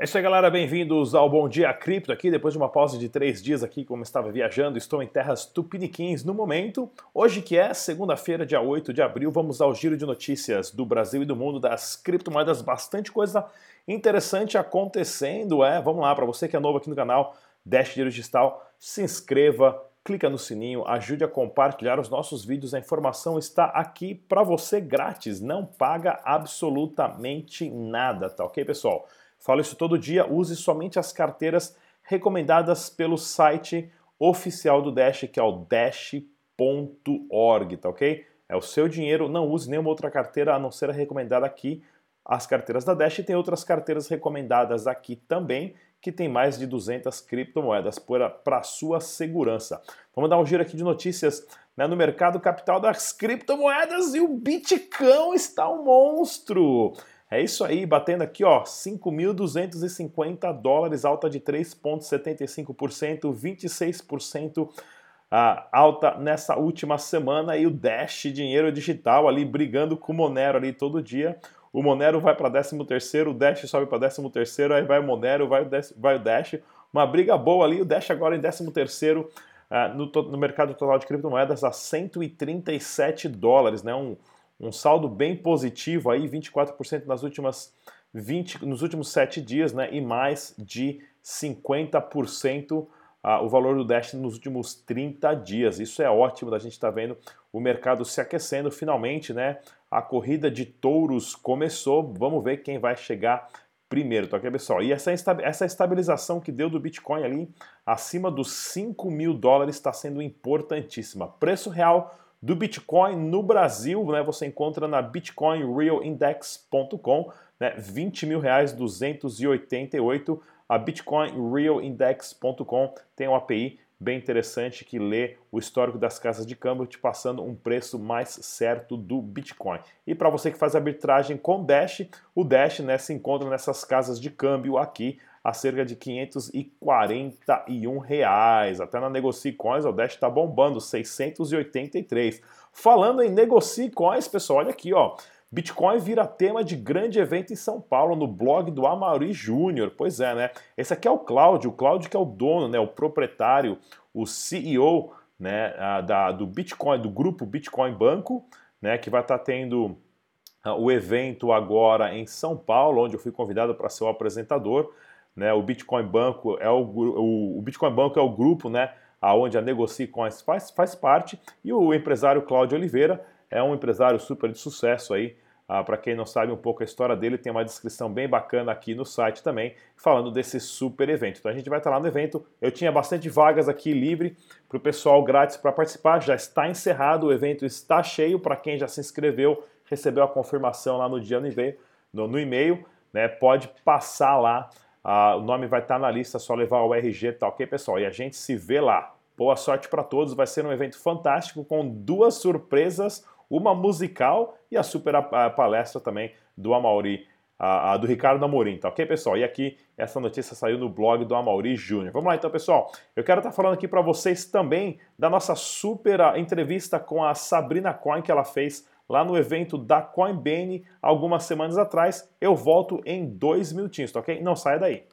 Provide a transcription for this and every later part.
É isso aí, galera. Bem-vindos ao Bom Dia Cripto aqui. Depois de uma pausa de três dias aqui, como estava viajando, estou em terras tupiniquins no momento. Hoje, que é segunda-feira, dia 8 de abril, vamos ao giro de notícias do Brasil e do mundo das criptomoedas. Bastante coisa interessante acontecendo. É, vamos lá, para você que é novo aqui no canal, Dash Dinheiro Digital, se inscreva, clica no sininho, ajude a compartilhar os nossos vídeos. A informação está aqui para você grátis, não paga absolutamente nada, tá ok, pessoal? Falo isso todo dia, use somente as carteiras recomendadas pelo site oficial do Dash, que é o dash.org, tá ok? É o seu dinheiro, não use nenhuma outra carteira a não ser a recomendada aqui. As carteiras da Dash e tem outras carteiras recomendadas aqui também, que tem mais de 200 criptomoedas para sua segurança. Vamos dar um giro aqui de notícias né, no mercado capital das criptomoedas e o Bitcoin está um monstro. É isso aí, batendo aqui, ó, 5.250 dólares, alta de 3,75%, 26% ah, alta nessa última semana. E o Dash, dinheiro digital, ali brigando com o Monero ali todo dia. O Monero vai para 13º, o Dash sobe para 13º, aí vai o Monero, vai o, Dash, vai o Dash. Uma briga boa ali, o Dash agora em 13º, ah, no, no mercado total de criptomoedas a 137 dólares, né? Um, um saldo bem positivo aí, 24% nas últimas 20, nos últimos 7 dias, né? E mais de 50% ah, o valor do Dash nos últimos 30 dias. Isso é ótimo da gente estar tá vendo o mercado se aquecendo finalmente, né? A corrida de touros começou. Vamos ver quem vai chegar primeiro, tá ok, pessoal? E essa, essa estabilização que deu do Bitcoin ali acima dos 5 mil dólares está sendo importantíssima. Preço real do Bitcoin no Brasil, né, você encontra na bitcoinrealindex.com, né, 20 mil reais 288. A bitcoinrealindex.com tem um API bem interessante que lê o histórico das casas de câmbio, te passando um preço mais certo do Bitcoin. E para você que faz arbitragem com Dash, o Dash né, se encontra nessas casas de câmbio aqui a cerca de 541 reais. Até na Negocie Coins, o Dash está bombando, 683. Falando em Negocie Coins, pessoal, olha aqui, ó. Bitcoin vira tema de grande evento em São Paulo, no blog do Amaury Júnior. Pois é, né? Esse aqui é o Cláudio, o Cláudio que é o dono, né, o proprietário, o CEO né, da, do Bitcoin, do grupo Bitcoin Banco, né, que vai estar tá tendo uh, o evento agora em São Paulo, onde eu fui convidado para ser o apresentador. Né? O Bitcoin Banco é o, o, o Bitcoin Banco é o grupo, né, aonde a Negocie Coins faz, faz parte, e o empresário Cláudio Oliveira é um empresário super de sucesso aí. Ah, para quem não sabe um pouco a história dele, tem uma descrição bem bacana aqui no site também, falando desse super evento. Então a gente vai estar lá no evento. Eu tinha bastante vagas aqui livre para o pessoal grátis para participar. Já está encerrado, o evento está cheio. Para quem já se inscreveu, recebeu a confirmação lá no dia no e-mail, no, no e-mail né, pode passar lá ah, o nome vai estar na lista, só levar o RG, tá ok, pessoal? E a gente se vê lá. Boa sorte para todos, vai ser um evento fantástico com duas surpresas, uma musical e a super a, palestra também do Amauri, a, a, do Ricardo Amorim, tá ok, pessoal? E aqui essa notícia saiu no blog do Amauri Júnior. Vamos lá então, pessoal. Eu quero estar tá falando aqui para vocês também da nossa super entrevista com a Sabrina Coin que ela fez lá no evento da Coinbase algumas semanas atrás. Eu volto em dois minutinhos, tá ok? Não saia daí.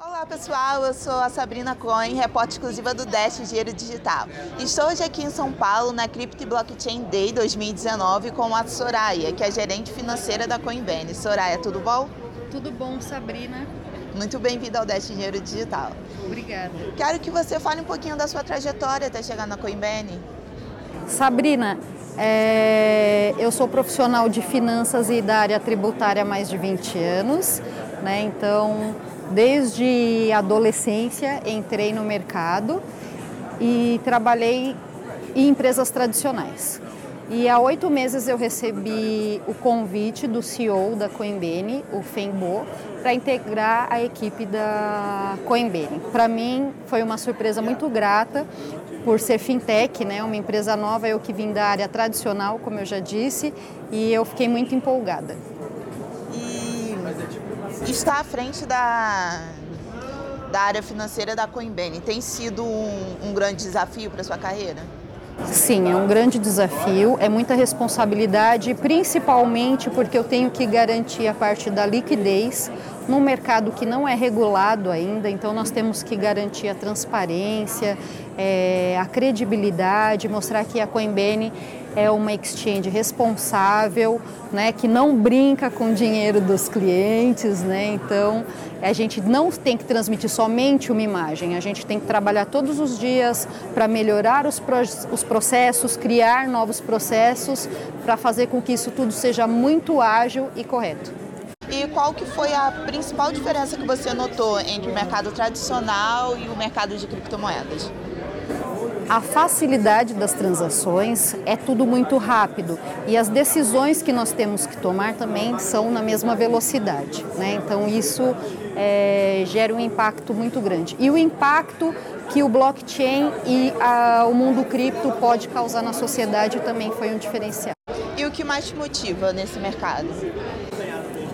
Olá pessoal, eu sou a Sabrina Coin, repórter exclusiva do Dash Dinheiro Digital. Estou hoje aqui em São Paulo na Crypto Blockchain Day 2019 com a Soraya, que é gerente financeira da Coinbase. Soraya, tudo bom? Tudo bom, Sabrina. Muito bem-vinda ao Dash Dinheiro Digital. Obrigada. Quero que você fale um pouquinho da sua trajetória até chegar na Coinbase. Sabrina, é, eu sou profissional de finanças e da área tributária há mais de 20 anos, né? Então, desde adolescência entrei no mercado e trabalhei em empresas tradicionais. E há oito meses eu recebi o convite do CEO da Coinbase, o Fembo, para integrar a equipe da Coinbase. Para mim foi uma surpresa muito grata, por ser fintech, né, uma empresa nova, eu que vim da área tradicional, como eu já disse, e eu fiquei muito empolgada. E estar à frente da, da área financeira da Coinbase tem sido um, um grande desafio para sua carreira? Sim, é um grande desafio, é muita responsabilidade, principalmente porque eu tenho que garantir a parte da liquidez num mercado que não é regulado ainda, então nós temos que garantir a transparência, é, a credibilidade, mostrar que a Coinbase é uma exchange responsável, né, que não brinca com o dinheiro dos clientes, né? Então, a gente não tem que transmitir somente uma imagem, a gente tem que trabalhar todos os dias para melhorar os, pro os processos, criar novos processos para fazer com que isso tudo seja muito ágil e correto. E qual que foi a principal diferença que você notou entre o mercado tradicional e o mercado de criptomoedas? A facilidade das transações é tudo muito rápido e as decisões que nós temos que tomar também são na mesma velocidade. Né? Então isso é, gera um impacto muito grande. E o impacto que o blockchain e a, o mundo cripto pode causar na sociedade também foi um diferencial. E o que mais te motiva nesse mercado?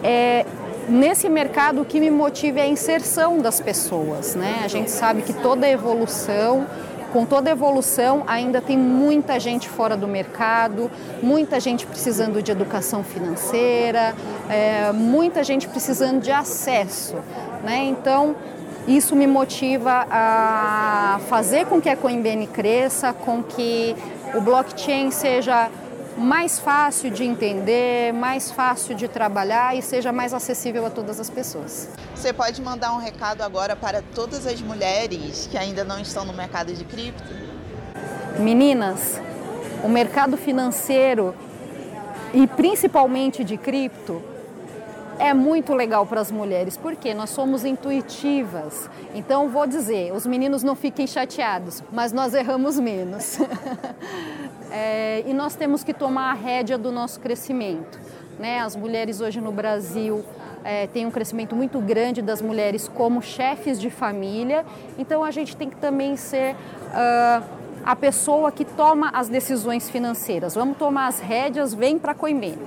É, nesse mercado o que me motiva é a inserção das pessoas. Né? A gente sabe que toda evolução com toda a evolução, ainda tem muita gente fora do mercado, muita gente precisando de educação financeira, é, muita gente precisando de acesso. Né? Então, isso me motiva a fazer com que a Coinbase cresça, com que o blockchain seja mais fácil de entender, mais fácil de trabalhar e seja mais acessível a todas as pessoas. Você pode mandar um recado agora para todas as mulheres que ainda não estão no mercado de cripto? Meninas, o mercado financeiro e principalmente de cripto é muito legal para as mulheres, porque nós somos intuitivas. Então, vou dizer, os meninos não fiquem chateados, mas nós erramos menos. é, e nós temos que tomar a rédea do nosso crescimento. Né? As mulheres hoje no Brasil é, têm um crescimento muito grande das mulheres como chefes de família, então a gente tem que também ser. Uh, a pessoa que toma as decisões financeiras. Vamos tomar as rédeas, vem para a Coimene.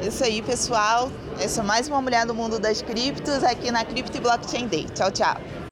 Isso aí, pessoal. Essa é mais uma mulher do mundo das criptos aqui na Crypto Blockchain Day. Tchau, tchau.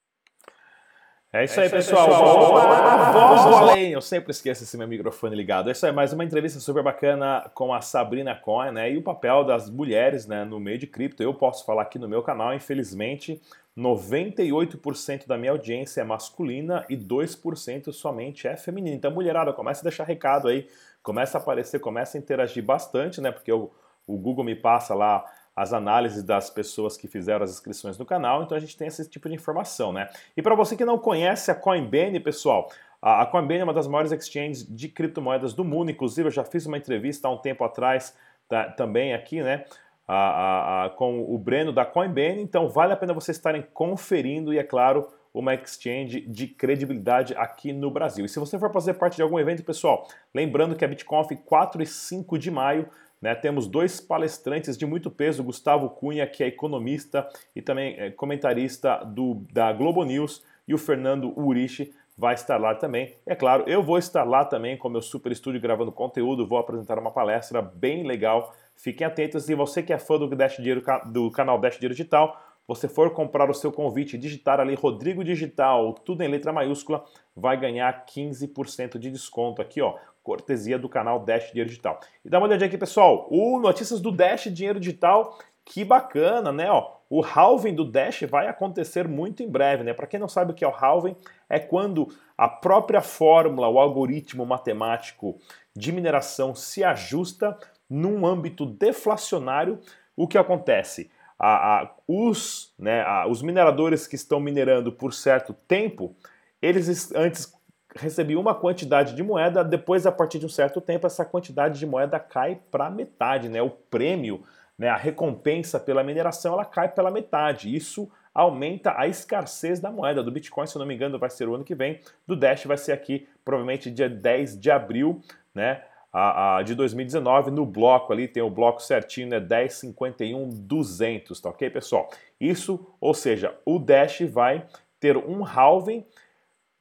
É isso aí, pessoal. Vamos além. Eu sempre esqueço esse meu microfone ligado. Isso aí, mais uma entrevista super bacana com a Sabrina Cohen, né? E o papel das mulheres né, no meio de cripto. Eu posso falar aqui no meu canal, infelizmente, 98% da minha audiência é masculina e 2% somente é feminina. Então, mulherada, começa a deixar recado aí, começa a aparecer, começa a interagir bastante, né? Porque eu o Google me passa lá as análises das pessoas que fizeram as inscrições no canal, então a gente tem esse tipo de informação, né? E para você que não conhece a Coinbase, pessoal, a Coinbase é uma das maiores exchanges de criptomoedas do mundo, inclusive eu já fiz uma entrevista há um tempo atrás tá, também aqui, né? A, a, a, com o Breno da Coinbase, então vale a pena vocês estarem conferindo e, é claro, uma exchange de credibilidade aqui no Brasil. E se você for fazer parte de algum evento, pessoal, lembrando que a BitConf 4 e 5 de maio né, temos dois palestrantes de muito peso, Gustavo Cunha, que é economista e também é comentarista do, da Globo News, e o Fernando Urishi vai estar lá também. É claro, eu vou estar lá também com meu super estúdio gravando conteúdo, vou apresentar uma palestra bem legal. Fiquem atentos e você que é fã do, Dash Dinheiro, do canal Dash Dinheiro Digital, você for comprar o seu convite, digitar ali Rodrigo Digital, tudo em letra maiúscula, vai ganhar 15% de desconto aqui, ó cortesia do canal Dash Dinheiro Digital. E dá uma olhadinha aqui, pessoal. O notícias do Dash Dinheiro Digital, que bacana, né? Ó, o halving do Dash vai acontecer muito em breve, né? Para quem não sabe o que é o halving, é quando a própria fórmula, o algoritmo matemático de mineração se ajusta num âmbito deflacionário. O que acontece? A, a, os, né, a, os mineradores que estão minerando por certo tempo, eles antes recebi uma quantidade de moeda, depois, a partir de um certo tempo, essa quantidade de moeda cai para metade, né? O prêmio, né, a recompensa pela mineração, ela cai pela metade. Isso aumenta a escassez da moeda. Do Bitcoin, se eu não me engano, vai ser o ano que vem. Do Dash vai ser aqui, provavelmente dia 10 de abril, né? A, a, de 2019, no bloco ali, tem o bloco certinho, né? 1051,200, tá ok, pessoal? Isso, ou seja, o Dash vai ter um halving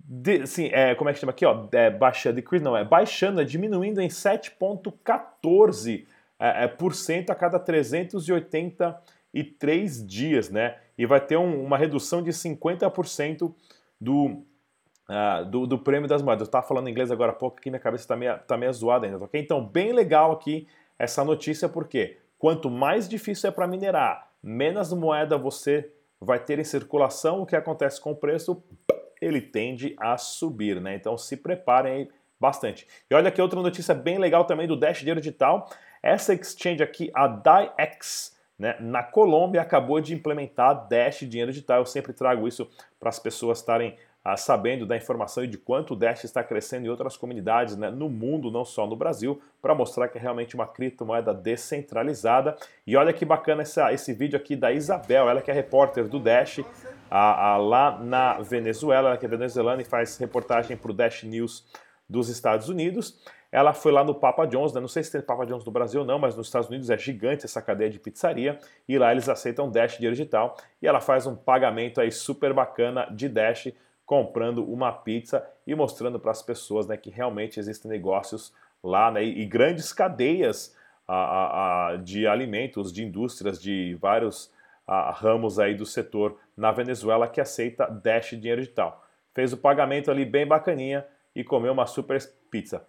de, sim, é, como é que chama aqui? Ó, é, baixa, decrease não, é baixando, é diminuindo em 7,14% é, é, por cento a cada 383 dias, né? E vai ter um, uma redução de 50% do, uh, do, do, prêmio das moedas. Eu estava falando inglês agora há pouco, aqui minha cabeça está meio, tá meio zoada ainda, ok? Então, bem legal aqui essa notícia, porque quanto mais difícil é para minerar, menos moeda você vai ter em circulação, o que acontece com o preço, ele tende a subir, né? Então se preparem aí bastante. E olha aqui outra notícia bem legal também do Dash Dinheiro Digital. Essa exchange aqui, a DaiX, né, na Colômbia, acabou de implementar Dash Dinheiro Digital. Eu sempre trago isso para as pessoas estarem ah, sabendo da informação e de quanto o Dash está crescendo em outras comunidades né, no mundo, não só no Brasil, para mostrar que é realmente uma criptomoeda descentralizada. E olha que bacana essa, esse vídeo aqui da Isabel, ela que é repórter do Dash lá na Venezuela, ela que é venezuelana e faz reportagem para o Dash News dos Estados Unidos. Ela foi lá no Papa John's, né? não sei se tem Papa John's no Brasil ou não, mas nos Estados Unidos é gigante essa cadeia de pizzaria e lá eles aceitam Dash dinheiro digital e ela faz um pagamento aí super bacana de Dash comprando uma pizza e mostrando para as pessoas né, que realmente existem negócios lá né, e, grandes cadeias a, a, a, de alimentos, de indústrias, de vários ramos aí do setor na Venezuela que aceita Dash dinheiro digital. Fez o pagamento ali bem bacaninha e comeu uma super pizza.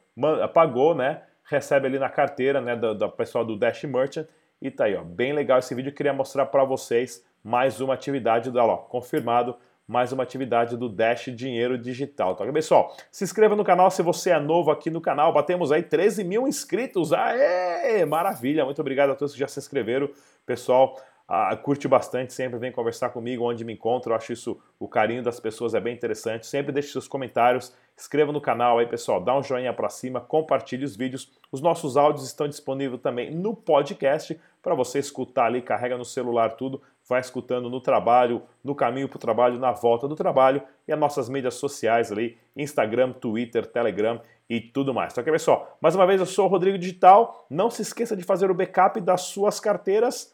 Pagou, né? Recebe ali na carteira, né, do, do pessoal do Dash Merchant e tá aí, ó, bem legal esse vídeo. Queria mostrar para vocês mais uma atividade dela, ó, confirmado, mais uma atividade do Dash Dinheiro Digital. Tá, pessoal? Se inscreva no canal se você é novo aqui no canal. Batemos aí 13 mil inscritos. Aê! Maravilha! Muito obrigado a todos que já se inscreveram. Pessoal, ah, curte bastante, sempre vem conversar comigo onde me encontro. Eu acho isso, o carinho das pessoas é bem interessante. Sempre deixe seus comentários, inscreva no canal aí, pessoal, dá um joinha para cima, compartilhe os vídeos. Os nossos áudios estão disponíveis também no podcast para você escutar ali, carrega no celular tudo, vai escutando no trabalho, no caminho para o trabalho, na volta do trabalho e as nossas mídias sociais ali, Instagram, Twitter, Telegram e tudo mais. Então, aqui, pessoal, mais uma vez eu sou o Rodrigo Digital. Não se esqueça de fazer o backup das suas carteiras